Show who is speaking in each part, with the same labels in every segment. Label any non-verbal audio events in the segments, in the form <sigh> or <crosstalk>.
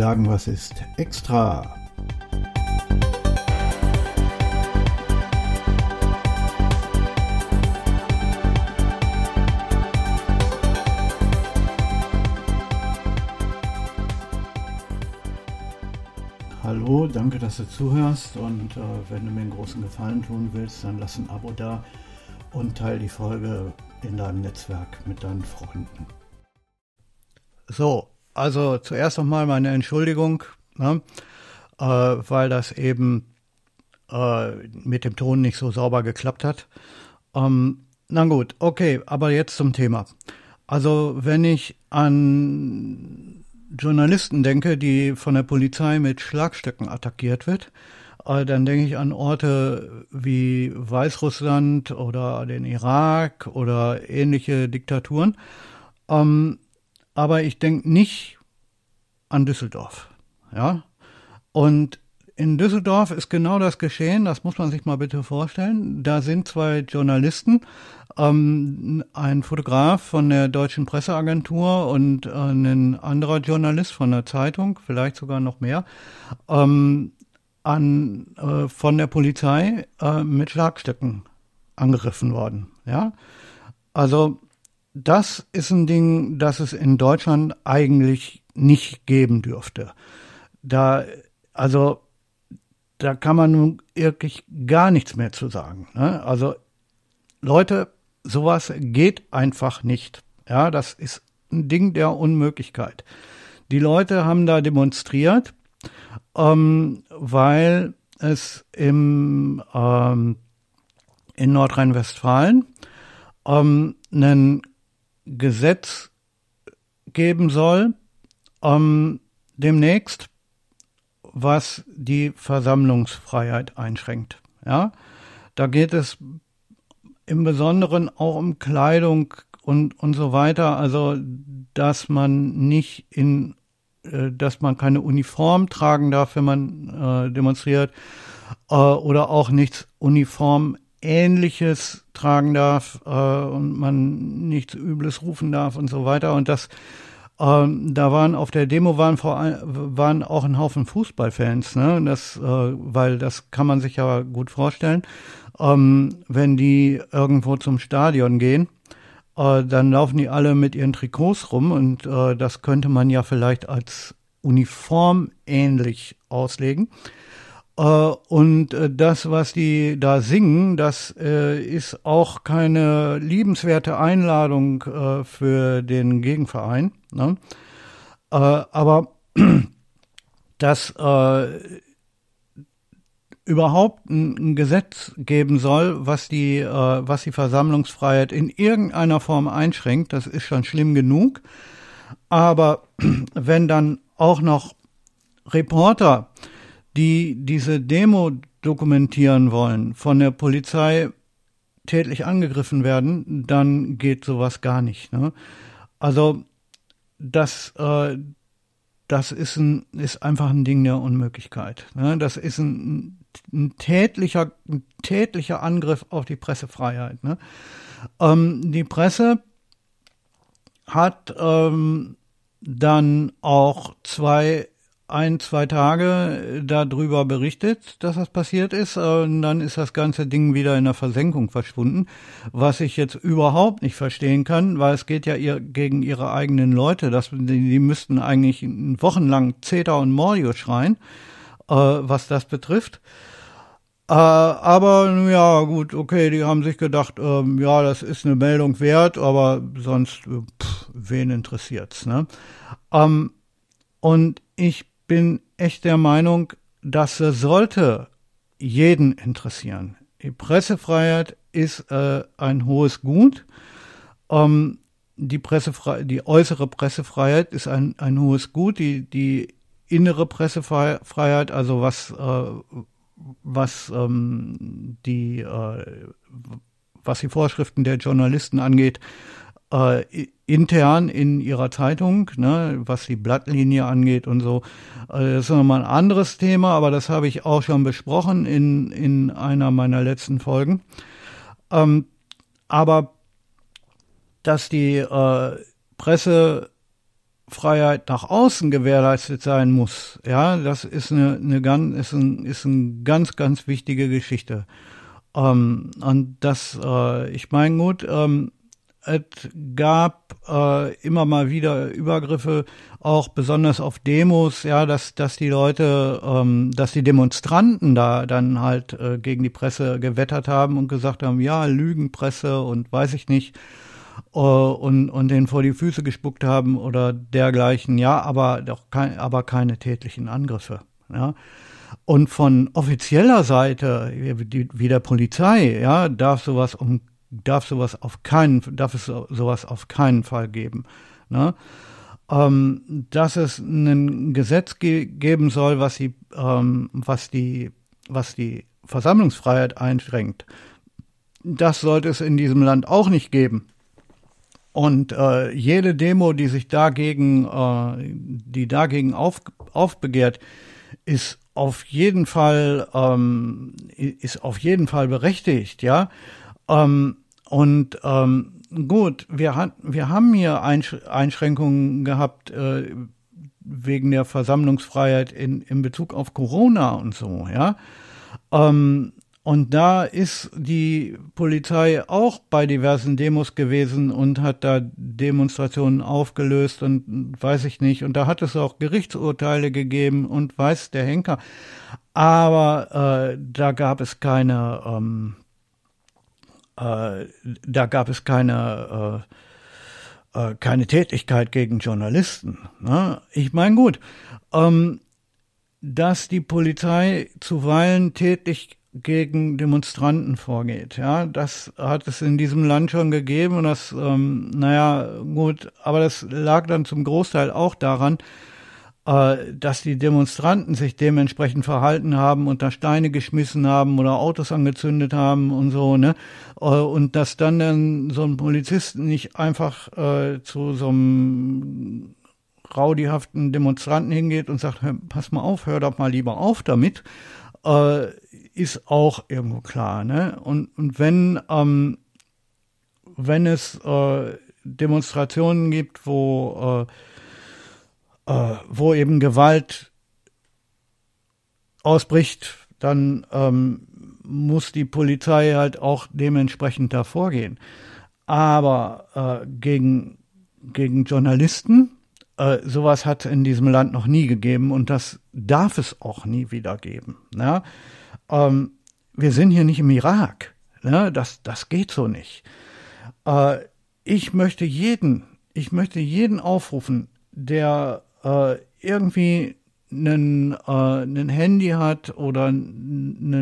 Speaker 1: sagen, was ist extra. Hallo, danke, dass du zuhörst und äh, wenn du mir einen großen Gefallen tun willst, dann lass ein Abo da und teile die Folge in deinem Netzwerk mit deinen Freunden. So, also zuerst nochmal meine Entschuldigung, ne, äh, weil das eben äh, mit dem Ton nicht so sauber geklappt hat. Ähm, na gut, okay, aber jetzt zum Thema. Also wenn ich an Journalisten denke, die von der Polizei mit Schlagstöcken attackiert wird, äh, dann denke ich an Orte wie Weißrussland oder den Irak oder ähnliche Diktaturen. Ähm, aber ich denke nicht an Düsseldorf. Ja. Und in Düsseldorf ist genau das geschehen, das muss man sich mal bitte vorstellen. Da sind zwei Journalisten, ähm, ein Fotograf von der Deutschen Presseagentur und äh, ein anderer Journalist von der Zeitung, vielleicht sogar noch mehr, ähm, an, äh, von der Polizei äh, mit Schlagstöcken angegriffen worden. Ja, also das ist ein Ding, das es in Deutschland eigentlich nicht geben dürfte. Da, also, da kann man nun wirklich gar nichts mehr zu sagen. Ne? Also, Leute, sowas geht einfach nicht. Ja, das ist ein Ding der Unmöglichkeit. Die Leute haben da demonstriert, ähm, weil es im, ähm, in Nordrhein-Westfalen ähm, einen Gesetz geben soll, ähm, demnächst, was die Versammlungsfreiheit einschränkt. Ja, da geht es im Besonderen auch um Kleidung und, und so weiter, also dass man nicht in, äh, dass man keine Uniform tragen darf, wenn man äh, demonstriert, äh, oder auch nichts Uniform Ähnliches tragen darf äh, und man nichts Übles rufen darf und so weiter. Und das, ähm, da waren auf der Demo waren vor waren auch ein Haufen Fußballfans, ne? Das, äh, weil das kann man sich ja gut vorstellen, ähm, wenn die irgendwo zum Stadion gehen. Äh, dann laufen die alle mit ihren Trikots rum und äh, das könnte man ja vielleicht als Uniform ähnlich auslegen. Äh, und äh, das, was die da singen, das äh, ist auch keine liebenswerte Einladung für den Gegenverein. Ne? aber <clears throat> dass überhaupt ein, Gesetz geben soll, was die, äh, was die Versammlungsfreiheit in irgendeiner Form einschränkt, das ist schon schlimm genug. Aber <clears throat> wenn dann auch noch Reporter die diese Demo dokumentieren wollen, von der Polizei tätlich angegriffen werden, dann geht sowas gar nicht. Ne? Also das, äh, das ist, ein, ist einfach ein Ding der Unmöglichkeit. Ne? Das ist ein, ein, tätlicher, ein tätlicher Angriff auf die Pressefreiheit. Ne? Ähm, die Presse hat ähm, dann auch zwei ein, zwei Tage darüber berichtet, dass das passiert ist. Und dann ist das ganze Ding wieder in der Versenkung verschwunden, was ich jetzt überhaupt nicht verstehen kann, weil es geht ja ihr, gegen ihre eigenen Leute. Das, die, die müssten eigentlich wochenlang Zeta und Mordio schreien, äh, was das betrifft. Äh, aber ja, gut, okay, die haben sich gedacht, ähm, ja, das ist eine Meldung wert, aber sonst, äh, pff, wen interessiert's, ne? Ähm, und ich bin echt der Meinung, das sollte jeden interessieren. Die Pressefreiheit ist äh, ein hohes Gut. Ähm, die, die äußere Pressefreiheit ist ein, ein hohes Gut. Die, die innere Pressefreiheit, also was, äh, was ähm, die äh, was die Vorschriften der Journalisten angeht, äh, intern in ihrer Zeitung, ne, was die Blattlinie angeht und so. Äh, das ist nochmal ein anderes Thema, aber das habe ich auch schon besprochen in, in einer meiner letzten Folgen. Ähm, aber dass die äh, Pressefreiheit Freiheit nach außen gewährleistet sein muss, ja, das ist eine, eine ganz, ist ein, ist eine ganz, ganz wichtige Geschichte. Ähm, und das, äh, ich meine, gut, ähm, es gab äh, immer mal wieder Übergriffe, auch besonders auf Demos, ja, dass, dass die Leute, ähm, dass die Demonstranten da dann halt äh, gegen die Presse gewettert haben und gesagt haben, ja, Lügenpresse und weiß ich nicht, äh, und, und den vor die Füße gespuckt haben oder dergleichen, ja, aber doch kein, aber keine tätlichen Angriffe, ja. Und von offizieller Seite, wie, der Polizei, ja, darf sowas um darf sowas auf keinen, darf es sowas auf keinen Fall geben. Ne? Ähm, dass es ein Gesetz ge geben soll, was die, ähm, was die, was die Versammlungsfreiheit einschränkt. Das sollte es in diesem Land auch nicht geben. Und äh, jede Demo, die sich dagegen, äh, die dagegen auf, aufbegehrt, ist auf jeden Fall, ähm, ist auf jeden Fall berechtigt, ja. Ähm, und ähm, gut, wir, hat, wir haben hier Einschränkungen gehabt äh, wegen der Versammlungsfreiheit in, in Bezug auf Corona und so, ja. Ähm, und da ist die Polizei auch bei diversen Demos gewesen und hat da Demonstrationen aufgelöst und weiß ich nicht. Und da hat es auch Gerichtsurteile gegeben und weiß der Henker. Aber äh, da gab es keine ähm, äh, da gab es keine, äh, äh, keine Tätigkeit gegen Journalisten. Ne? Ich meine, gut, ähm, dass die Polizei zuweilen tätig gegen Demonstranten vorgeht. Ja, das hat es in diesem Land schon gegeben und das, ähm, naja, gut, aber das lag dann zum Großteil auch daran, dass die Demonstranten sich dementsprechend verhalten haben und da Steine geschmissen haben oder Autos angezündet haben und so, ne? Äh, und dass dann, dann so ein Polizist nicht einfach äh, zu so einem raudihaften Demonstranten hingeht und sagt, pass mal auf, hör doch mal lieber auf damit, äh, ist auch irgendwo klar, ne? Und, und wenn, ähm, wenn es äh, Demonstrationen gibt, wo äh, äh, wo eben Gewalt ausbricht, dann ähm, muss die Polizei halt auch dementsprechend da vorgehen. Aber äh, gegen, gegen Journalisten, äh, sowas hat in diesem Land noch nie gegeben und das darf es auch nie wieder geben. Ne? Ähm, wir sind hier nicht im Irak. Ne? Das, das geht so nicht. Äh, ich möchte jeden, ich möchte jeden aufrufen, der äh, irgendwie einen, äh, einen Handy hat oder einen,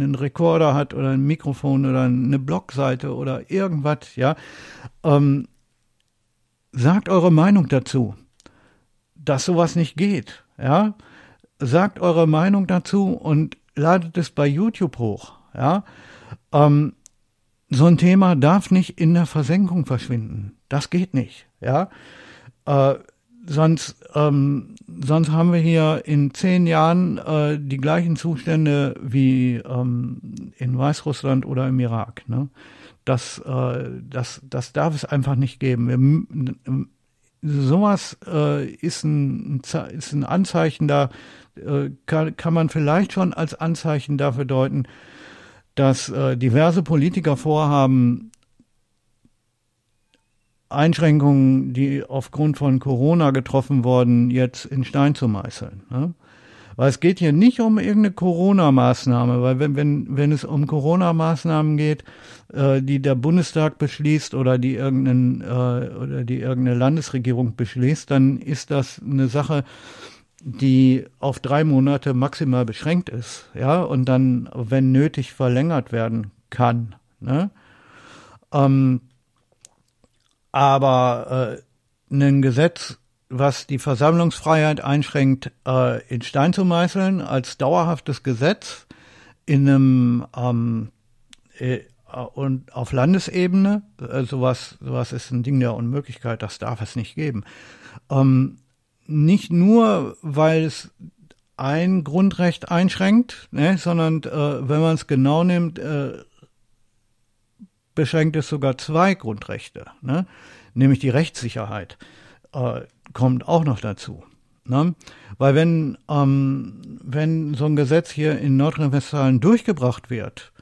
Speaker 1: einen Rekorder hat oder ein Mikrofon oder eine Blogseite oder irgendwas, ja, ähm, sagt eure Meinung dazu, dass sowas nicht geht, ja, sagt eure Meinung dazu und ladet es bei YouTube hoch, ja, ähm, so ein Thema darf nicht in der Versenkung verschwinden, das geht nicht, ja, äh, sonst, ähm, sonst haben wir hier in zehn Jahren äh, die gleichen Zustände wie ähm, in Weißrussland oder im Irak. Ne? Das, äh, das, das darf es einfach nicht geben. Wir, sowas äh, ist, ein, ist ein Anzeichen da, äh, kann, kann man vielleicht schon als Anzeichen dafür deuten, dass äh, diverse Politiker vorhaben, Einschränkungen, die aufgrund von Corona getroffen wurden, jetzt in Stein zu meißeln. Ne? Weil es geht hier nicht um irgendeine Corona-Maßnahme, weil wenn, wenn, wenn es um Corona-Maßnahmen geht, äh, die der Bundestag beschließt oder die irgendein, äh, oder die irgendeine Landesregierung beschließt, dann ist das eine Sache, die auf drei Monate maximal beschränkt ist, ja, und dann, wenn nötig, verlängert werden kann. Ne? Ähm, aber äh, ein Gesetz, was die Versammlungsfreiheit einschränkt, äh, in Stein zu meißeln als dauerhaftes Gesetz in einem ähm, äh, und auf Landesebene, äh, sowas, sowas ist ein Ding der Unmöglichkeit, das darf es nicht geben. Ähm, nicht nur, weil es ein Grundrecht einschränkt, ne, sondern äh, wenn man es genau nimmt, äh, beschränkt es sogar zwei Grundrechte, ne? nämlich die Rechtssicherheit. äh, kommt auch noch dazu. Ne? Weil wenn, ähm, wenn so ein Gesetz hier in Nordrhein-Westfalen durchgebracht wird,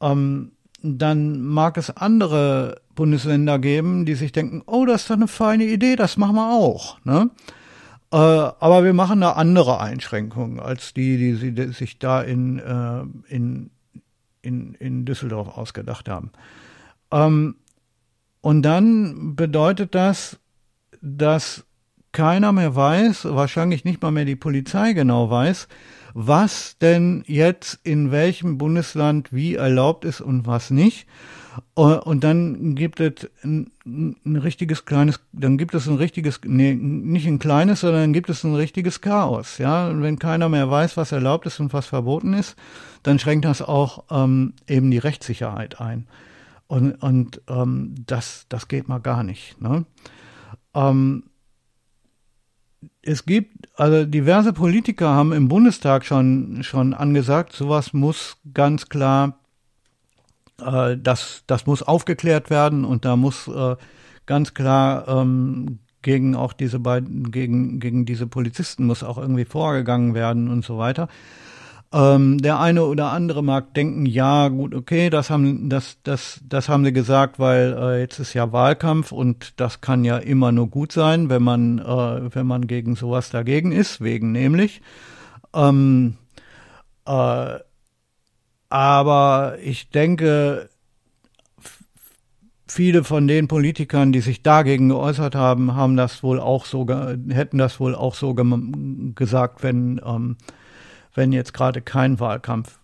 Speaker 1: ähm, dann mag es andere Bundesländer geben, die sich denken, oh, das ist doch eine feine Idee, das machen wir auch. Ne? Äh, aber wir machen da andere Einschränkungen als die, die sich da in, äh, in, in, in Düsseldorf ausgedacht haben. Ähm, und dann bedeutet das, dass keiner mehr weiß, wahrscheinlich nicht mal mehr die Polizei genau weiß, was denn jetzt in welchem Bundesland wie erlaubt ist und was nicht. Und dann gibt es ein, ein, richtiges kleines, dann gibt es ein richtiges, nee, nicht ein kleines, sondern gibt es ein richtiges Chaos. Ja, und wenn keiner mehr weiß, was erlaubt ist und was verboten ist, dann schränkt das auch ähm, eben die Rechtssicherheit ein. Und, und ähm, das, das geht mal gar nicht. Ne? Ähm, es gibt, also diverse Politiker haben im Bundestag schon, schon angesagt, sowas muss ganz klar, äh, das, das muss aufgeklärt werden und da muss äh, ganz klar ähm, gegen auch diese beiden, gegen, gegen diese Polizisten muss auch irgendwie vorgegangen werden und so weiter. Ähm, der eine oder andere mag denken, ja, gut, okay, das haben, das, das, das haben sie gesagt, weil äh, jetzt ist ja Wahlkampf und das kann ja immer nur gut sein, wenn man, äh, wenn man gegen sowas dagegen ist, wegen nämlich. Ähm, äh, aber ich denke, viele von den Politikern, die sich dagegen geäußert haben, haben das wohl auch so, hätten das wohl auch so gesagt, wenn ähm, wenn jetzt gerade kein Wahlkampf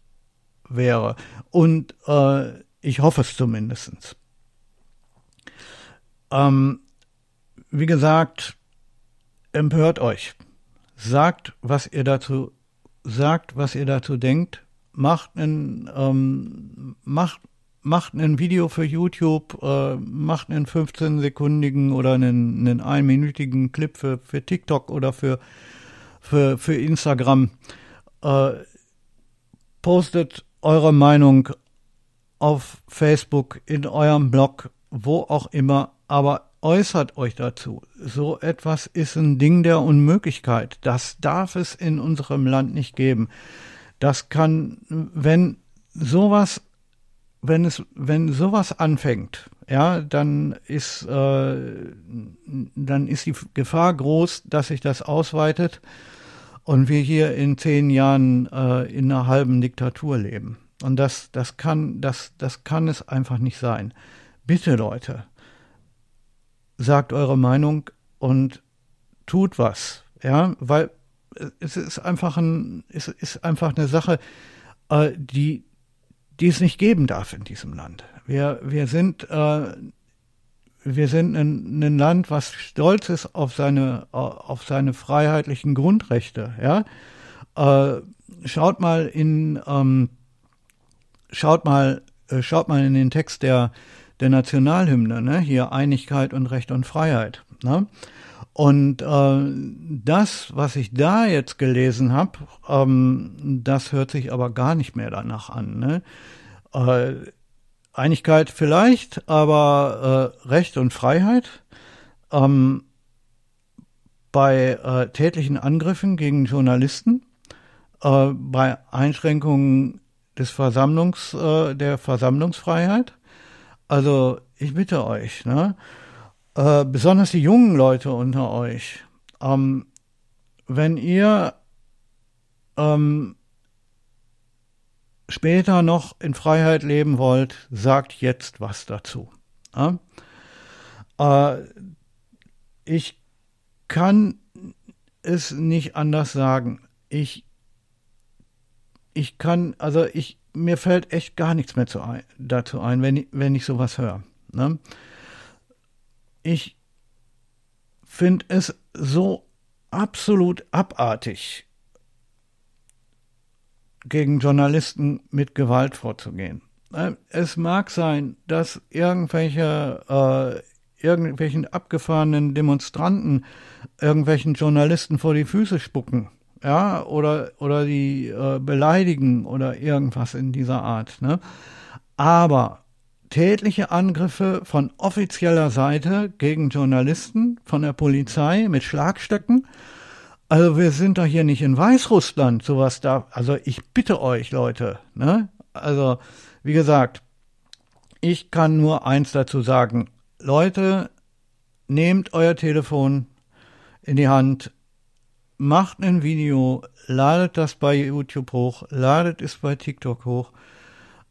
Speaker 1: wäre. Und äh, ich hoffe es zumindest. Ähm, wie gesagt, empört euch. Sagt, was ihr dazu sagt, was ihr dazu denkt. Macht ein, ähm, macht, macht ein Video für YouTube, äh, macht einen 15-sekundigen oder einen, einen einminütigen Clip für, für TikTok oder für, für, für Instagram. Äh, postet eure Meinung auf Facebook, in eurem Blog, wo auch immer, aber äußert euch dazu. So etwas ist ein Ding der Unmöglichkeit. Das darf es in unserem Land nicht geben. Das kann, wenn sowas, wenn es, wenn sowas anfängt, ja, dann ist, äh, dann ist die Gefahr groß, dass sich das ausweitet und wir hier in zehn Jahren äh, in einer halben Diktatur leben. Und das, das kann, das, das kann es einfach nicht sein. Bitte Leute, sagt eure Meinung und tut was, ja, weil es ist einfach ein, es ist einfach eine Sache, äh, die, die es nicht geben darf in diesem Land. Wir, wir sind äh, wir sind ein, ein, Land, was stolz ist auf seine, auf seine freiheitlichen Grundrechte. Ja? Äh, schaut mal in, ähm, schaut mal, äh, schaut mal in den Text der, der Nationalhymne, ne? hier Einigkeit und Recht und Freiheit. Ne? Und äh, das, was ich da jetzt gelesen habe, ähm, das hört sich aber gar nicht mehr danach an. Ne? Äh, Einigkeit vielleicht, aber äh, Recht und Freiheit. Ähm, bei äh, tätlichen Angriffen gegen Journalisten, äh, bei Einschränkungen des Versammlungs, äh, der Versammlungsfreiheit. Also ich bitte euch, ne? Äh, besonders die jungen Leute unter euch, ähm, wenn ihr ähm, später noch in Freiheit leben wollt, sagt jetzt was dazu. Ja? Äh, ich kann es nicht anders sagen. Ich, ich kann, also ich, mir fällt echt gar nichts mehr ein, dazu ein, wenn ich, wenn ich sowas höre. Ne? Ich finde es so absolut abartig, gegen Journalisten mit Gewalt vorzugehen. Äh, es mag sein, dass irgendwelche äh, irgendwelchen abgefahrenen Demonstranten irgendwelchen Journalisten vor die Füße spucken, ja, oder oder die äh, beleidigen oder irgendwas in dieser Art. Ne? Aber tätliche Angriffe von offizieller Seite gegen Journalisten von der Polizei mit Schlagstöcken. Also wir sind doch hier nicht in Weißrussland, sowas da. Also ich bitte euch, Leute. Ne? Also wie gesagt, ich kann nur eins dazu sagen. Leute, nehmt euer Telefon in die Hand, macht ein Video, ladet das bei YouTube hoch, ladet es bei TikTok hoch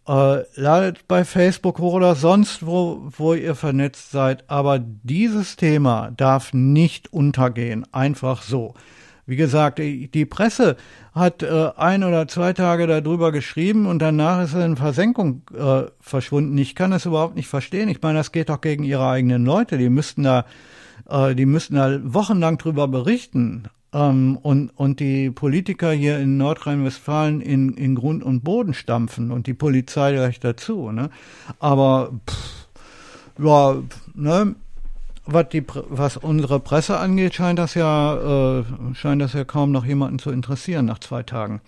Speaker 1: äh, ladet bei Facebook hoch oder sonst wo, wo ihr vernetzt seid. Aber dieses Thema darf nicht untergehen. Einfach so. Wie gesagt, die Presse hat äh, ein oder zwei Tage darüber geschrieben und danach ist er in Versenkung äh, verschwunden. Ich kann das überhaupt nicht verstehen. Ich meine, das geht doch gegen ihre eigenen Leute. Die müssten da, äh, die müssten da wochenlang drüber berichten ähm, und, und die Politiker hier in Nordrhein-Westfalen in, in Grund und Boden stampfen und die Polizei gleich dazu. Ne? Aber pff, ja, ne, was, die, was unsere Presse angeht, scheint das ja, äh, scheint das ja kaum noch jemanden zu interessieren nach zwei Tagen.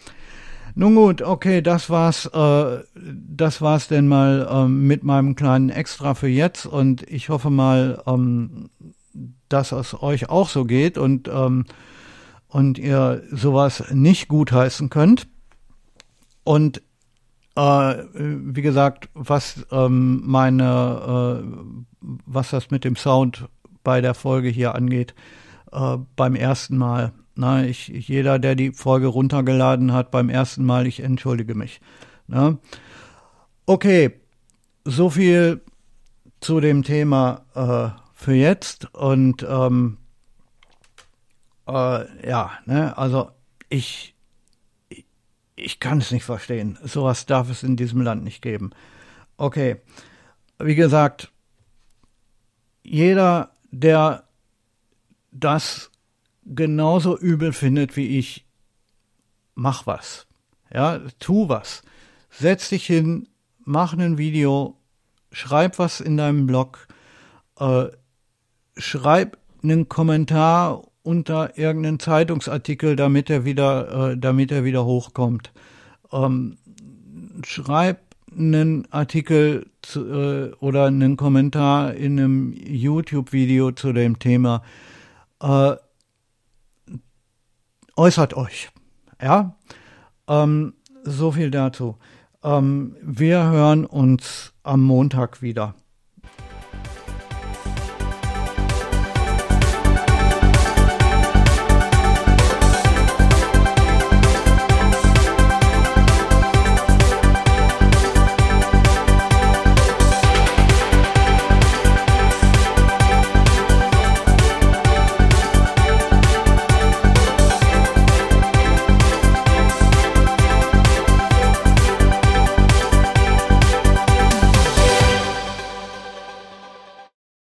Speaker 1: Nun gut, okay, das war's, äh, das war's denn mal ähm, mit meinem kleinen Extra für jetzt und ich hoffe mal, ähm, dass es euch auch so geht und ähm, und ihr sowas nicht gutheißen könnt. Und äh, wie gesagt, was ähm, meine, äh, was das mit dem Sound bei der Folge hier angeht, äh, beim ersten Mal. Na, ich, jeder, der die Folge runtergeladen hat, beim ersten Mal, ich entschuldige mich. Na? Okay, so viel zu dem Thema äh, für jetzt und ähm, äh, ja, ne, also ich, ich, kann es nicht verstehen. Sowas darf es in diesem Land nicht geben. Okay, wie gesagt, jeder, der das genauso übel findet wie ich, mach was. Ja, tu was. Setz dich hin, mach ein Video, schreib was in deinem Blog, äh, schreib einen Kommentar unter irgendeinen Zeitungsartikel, damit er wieder, äh, damit er wieder hochkommt. Ähm, schreib einen Artikel zu, äh, oder einen Kommentar in einem YouTube-Video zu dem Thema. Äh, äußert euch. Ja, ähm, so viel dazu. Ähm, wir hören uns am Montag wieder.